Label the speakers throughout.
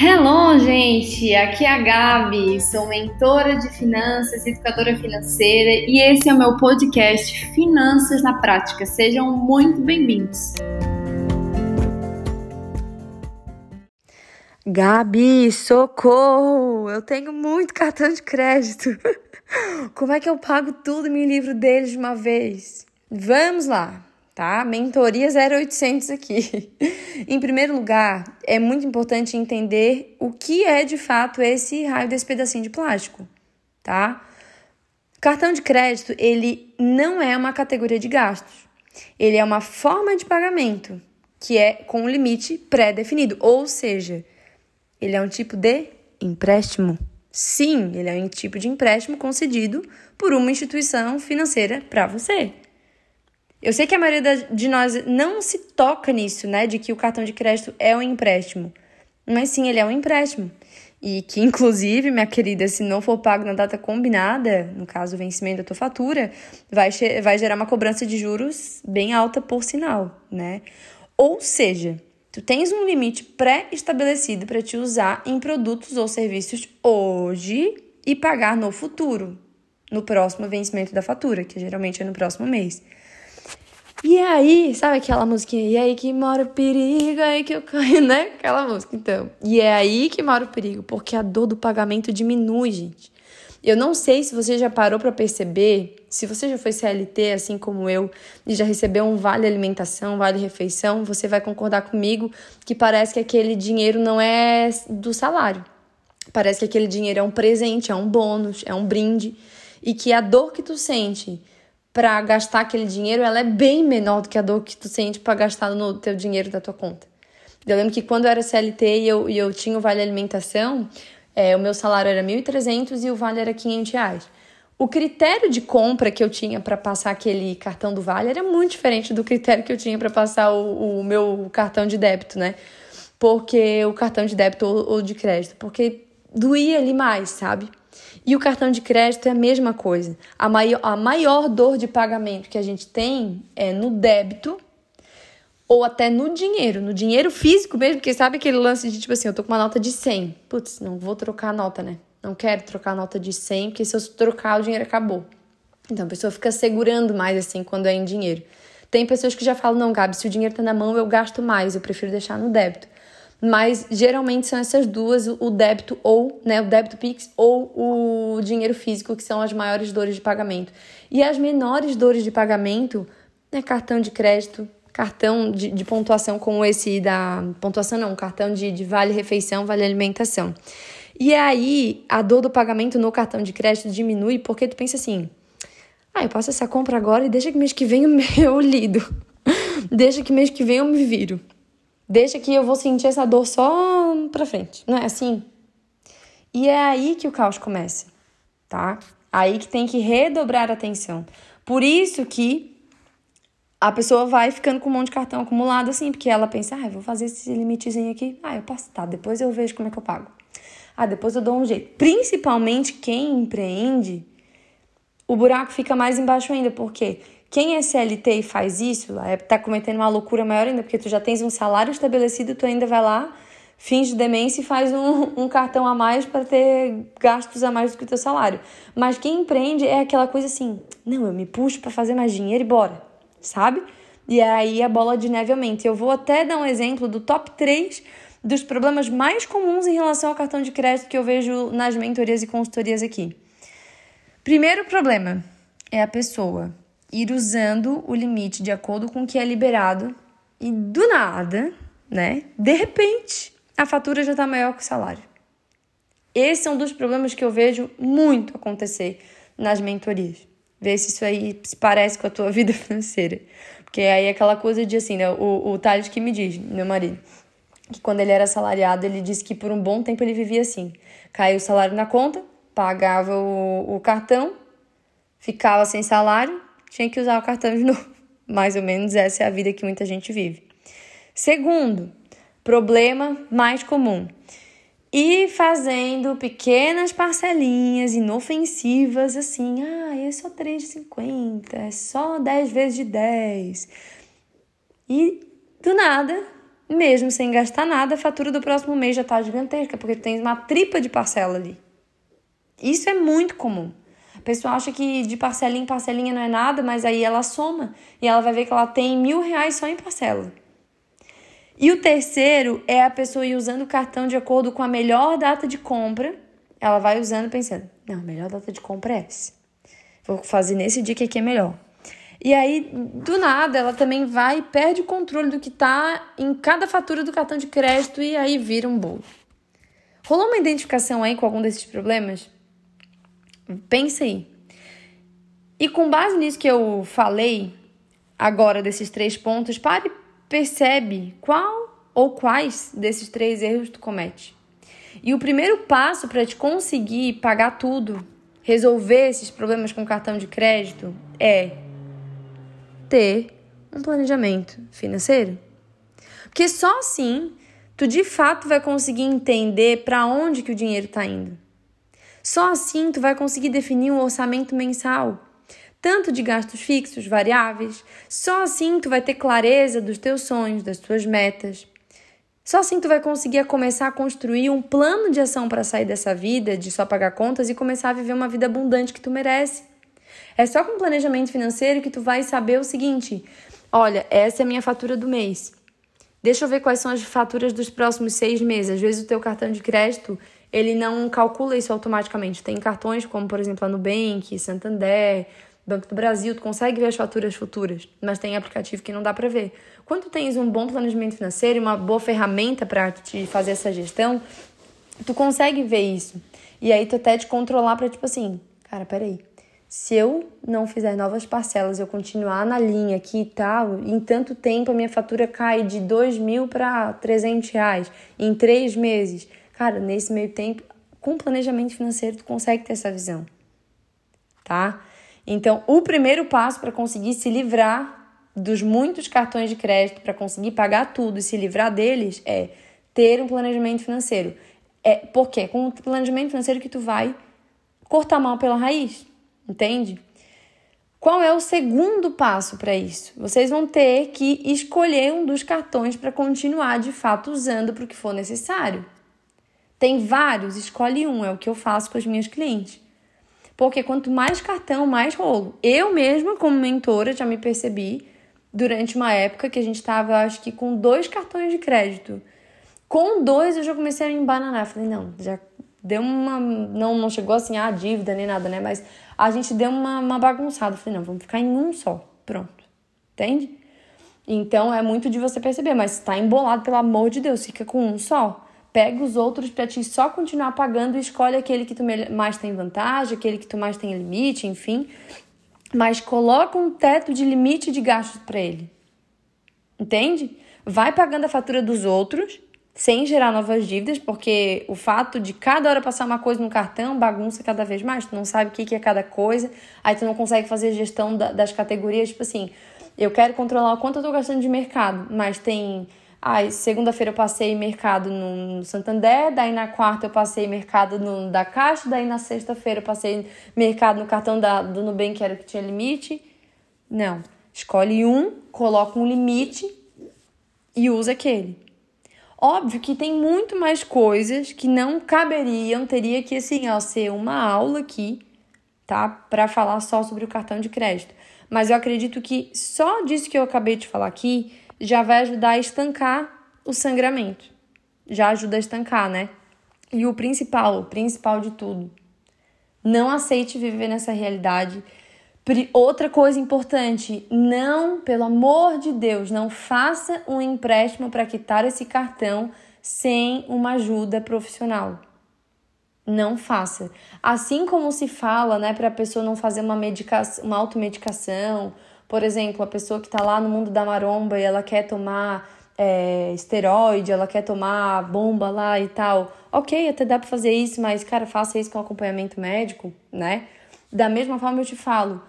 Speaker 1: Hello, gente! Aqui é a Gabi, sou mentora de finanças, educadora financeira e esse é o meu podcast Finanças na Prática. Sejam muito bem-vindos!
Speaker 2: Gabi, socorro! Eu tenho muito cartão de crédito. Como é que eu pago tudo e me livro deles de uma vez? Vamos lá! Tá? Mentoria 0800 aqui. em primeiro lugar, é muito importante entender o que é de fato esse raio desse pedacinho de plástico, tá? Cartão de crédito, ele não é uma categoria de gastos. Ele é uma forma de pagamento que é com um limite pré-definido, ou seja, ele é um tipo de empréstimo. Sim, ele é um tipo de empréstimo concedido por uma instituição financeira para você. Eu sei que a maioria de nós não se toca nisso, né? De que o cartão de crédito é um empréstimo. Mas sim, ele é um empréstimo. E que, inclusive, minha querida, se não for pago na data combinada, no caso o vencimento da tua fatura, vai, vai gerar uma cobrança de juros bem alta por sinal, né? Ou seja, tu tens um limite pré-estabelecido para te usar em produtos ou serviços hoje e pagar no futuro, no próximo vencimento da fatura, que geralmente é no próximo mês. E aí, sabe aquela musiquinha? E aí que mora o perigo, aí que eu caio, né? Aquela música, então. E é aí que mora o perigo, porque a dor do pagamento diminui, gente. Eu não sei se você já parou para perceber, se você já foi CLT assim como eu e já recebeu um vale alimentação, vale refeição, você vai concordar comigo que parece que aquele dinheiro não é do salário. Parece que aquele dinheiro é um presente, é um bônus, é um brinde e que a dor que tu sente para gastar aquele dinheiro, ela é bem menor do que a dor que tu sente para gastar no teu dinheiro da tua conta. Eu lembro que quando eu era CLT e eu, e eu tinha o vale alimentação, é, o meu salário era 1.300 e o vale era 500 reais. O critério de compra que eu tinha para passar aquele cartão do vale era muito diferente do critério que eu tinha para passar o, o, meu cartão de débito, né? Porque o cartão de débito ou, ou de crédito, porque doía ali mais, sabe? E o cartão de crédito é a mesma coisa. A maior, a maior dor de pagamento que a gente tem é no débito ou até no dinheiro, no dinheiro físico mesmo, porque sabe aquele lance de tipo assim, eu tô com uma nota de 100. Putz, não vou trocar a nota, né? Não quero trocar a nota de 100, porque se eu trocar o dinheiro acabou. Então a pessoa fica segurando mais assim quando é em dinheiro. Tem pessoas que já falam, não, Gabi, se o dinheiro tá na mão, eu gasto mais, eu prefiro deixar no débito mas geralmente são essas duas, o débito ou, né, o débito Pix ou o dinheiro físico, que são as maiores dores de pagamento. E as menores dores de pagamento é cartão de crédito, cartão de, de pontuação como esse da pontuação não, cartão de, de vale refeição, vale alimentação. E aí a dor do pagamento no cartão de crédito diminui porque tu pensa assim: "Ah, eu passo essa compra agora e deixa que mês que vem eu lido. deixa que mês que vem eu me viro". Deixa que eu vou sentir essa dor só pra frente, não é assim? E é aí que o caos começa, tá? Aí que tem que redobrar a atenção. Por isso que a pessoa vai ficando com um monte de cartão acumulado assim, porque ela pensa, ah, vou fazer esse limitezinho aqui, ah, eu posso, tá, depois eu vejo como é que eu pago. Ah, depois eu dou um jeito. Principalmente quem empreende, o buraco fica mais embaixo ainda, porque quem é CLT e faz isso, é, tá cometendo uma loucura maior ainda, porque tu já tens um salário estabelecido, tu ainda vai lá, finge demência e faz um, um cartão a mais para ter gastos a mais do que o teu salário. Mas quem empreende é aquela coisa assim, não, eu me puxo para fazer mais dinheiro e bora, sabe? E aí a bola de neve aumenta. Eu vou até dar um exemplo do top 3 dos problemas mais comuns em relação ao cartão de crédito que eu vejo nas mentorias e consultorias aqui. Primeiro problema é a pessoa ir usando o limite de acordo com o que é liberado e do nada, né? De repente, a fatura já está maior que o salário. Esse é um dos problemas que eu vejo muito acontecer nas mentorias. Ver se isso aí se parece com a tua vida financeira. Porque aí é aquela coisa de assim, né? O, o Thales que me diz, meu marido, que quando ele era assalariado, ele disse que por um bom tempo ele vivia assim. Caiu o salário na conta, pagava o, o cartão, ficava sem salário, tinha que usar o cartão de novo. Mais ou menos essa é a vida que muita gente vive. Segundo, problema mais comum. Ir fazendo pequenas parcelinhas inofensivas, assim, ah, é só 3,50, é só 10 vezes de 10. E do nada, mesmo sem gastar nada, a fatura do próximo mês já está gigantesca, porque tu tens uma tripa de parcela ali. Isso é muito comum. Pessoa acha que de parcelinha em parcelinha não é nada, mas aí ela soma e ela vai ver que ela tem mil reais só em parcela. E o terceiro é a pessoa ir usando o cartão de acordo com a melhor data de compra. Ela vai usando pensando, não, a melhor data de compra é essa. Vou fazer nesse dia que aqui é melhor. E aí, do nada, ela também vai e perde o controle do que tá em cada fatura do cartão de crédito e aí vira um bolo. Rolou uma identificação aí com algum desses problemas? Pensa aí. E com base nisso que eu falei agora desses três pontos, pare percebe qual ou quais desses três erros tu comete. E o primeiro passo para te conseguir pagar tudo, resolver esses problemas com cartão de crédito é ter um planejamento financeiro. Porque só assim tu de fato vai conseguir entender para onde que o dinheiro está indo. Só assim tu vai conseguir definir um orçamento mensal tanto de gastos fixos, variáveis. Só assim tu vai ter clareza dos teus sonhos, das tuas metas. Só assim tu vai conseguir começar a construir um plano de ação para sair dessa vida de só pagar contas e começar a viver uma vida abundante que tu merece. É só com planejamento financeiro que tu vai saber o seguinte: olha, essa é a minha fatura do mês. Deixa eu ver quais são as faturas dos próximos seis meses. Às vezes o teu cartão de crédito ele não calcula isso automaticamente. Tem cartões como, por exemplo, a Nubank, Santander, Banco do Brasil, tu consegue ver as faturas futuras, mas tem aplicativo que não dá para ver. Quando tu tens um bom planejamento financeiro e uma boa ferramenta para te fazer essa gestão, tu consegue ver isso. E aí tu até te controlar para tipo assim, cara, peraí. Se eu não fizer novas parcelas, eu continuar na linha aqui e tal, em tanto tempo a minha fatura cai de 2 mil para 300 reais em três meses. Cara, nesse meio tempo, com planejamento financeiro, tu consegue ter essa visão, tá? Então, o primeiro passo para conseguir se livrar dos muitos cartões de crédito, para conseguir pagar tudo e se livrar deles, é ter um planejamento financeiro. É porque com o planejamento financeiro que tu vai cortar mal pela raiz, entende? Qual é o segundo passo para isso? Vocês vão ter que escolher um dos cartões para continuar de fato usando para o que for necessário. Tem vários, escolhe um, é o que eu faço com as minhas clientes. Porque quanto mais cartão, mais rolo. Eu mesma, como mentora, já me percebi durante uma época que a gente estava, acho que, com dois cartões de crédito. Com dois eu já comecei a embananar. Falei, não, já deu uma. Não, não chegou assim a dívida nem nada, né? Mas a gente deu uma, uma bagunçada. Falei, não, vamos ficar em um só. Pronto. Entende? Então é muito de você perceber, mas se tá embolado, pelo amor de Deus, fica com um só pega os outros para ti só continuar pagando e escolhe aquele que tu mais tem vantagem, aquele que tu mais tem limite, enfim. Mas coloca um teto de limite de gastos para ele. Entende? Vai pagando a fatura dos outros sem gerar novas dívidas, porque o fato de cada hora passar uma coisa no cartão bagunça cada vez mais. Tu não sabe o que é cada coisa, aí tu não consegue fazer gestão das categorias. Tipo assim, eu quero controlar o quanto eu tô gastando de mercado, mas tem Ai, segunda-feira eu passei mercado no Santander, daí na quarta eu passei mercado no da Caixa, daí na sexta-feira eu passei mercado no cartão da, do Nubank, que era o que tinha limite. Não. Escolhe um, coloca um limite e usa aquele. Óbvio que tem muito mais coisas que não caberiam, teria que assim, ó, ser uma aula aqui, tá? Para falar só sobre o cartão de crédito. Mas eu acredito que só disso que eu acabei de falar aqui já vai ajudar a estancar o sangramento. Já ajuda a estancar, né? E o principal, o principal de tudo, não aceite viver nessa realidade. Outra coisa importante, não, pelo amor de Deus, não faça um empréstimo para quitar esse cartão sem uma ajuda profissional. Não faça. Assim como se fala, né, para a pessoa não fazer uma medicação, uma automedicação por exemplo, a pessoa que está lá no mundo da maromba e ela quer tomar é, esteroide, ela quer tomar bomba lá e tal. Ok, até dá para fazer isso, mas, cara, faça isso com acompanhamento médico, né? Da mesma forma, eu te falo,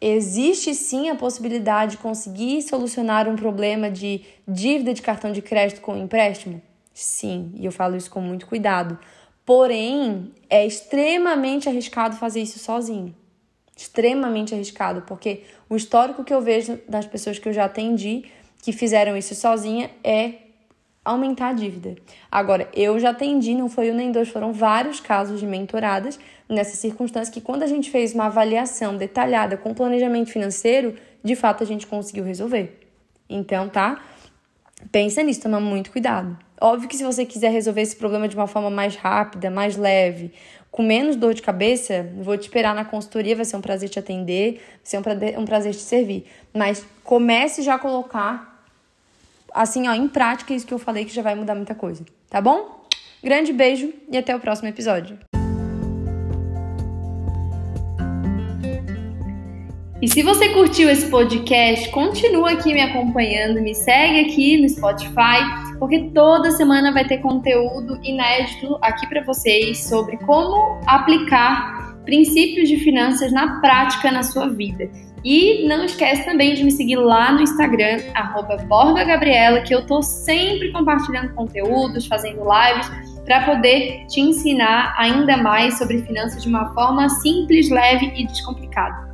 Speaker 2: existe sim a possibilidade de conseguir solucionar um problema de dívida de cartão de crédito com empréstimo? Sim, e eu falo isso com muito cuidado. Porém, é extremamente arriscado fazer isso sozinho extremamente arriscado, porque o histórico que eu vejo das pessoas que eu já atendi que fizeram isso sozinha é aumentar a dívida. Agora, eu já atendi, não foi um nem dois, foram vários casos de mentoradas nessa circunstância que quando a gente fez uma avaliação detalhada com planejamento financeiro, de fato a gente conseguiu resolver. Então, tá? Pensa nisso, toma muito cuidado. Óbvio que se você quiser resolver esse problema de uma forma mais rápida, mais leve, com menos dor de cabeça, vou te esperar na consultoria, vai ser um prazer te atender, vai ser um prazer, um prazer te servir. Mas comece já a colocar, assim, ó, em prática isso que eu falei que já vai mudar muita coisa, tá bom? Grande beijo e até o próximo episódio.
Speaker 1: E se você curtiu esse podcast, continua aqui me acompanhando, me segue aqui no Spotify, porque toda semana vai ter conteúdo inédito aqui para vocês sobre como aplicar princípios de finanças na prática na sua vida. E não esquece também de me seguir lá no Instagram, @borgagabriela, que eu tô sempre compartilhando conteúdos, fazendo lives para poder te ensinar ainda mais sobre finanças de uma forma simples, leve e descomplicada.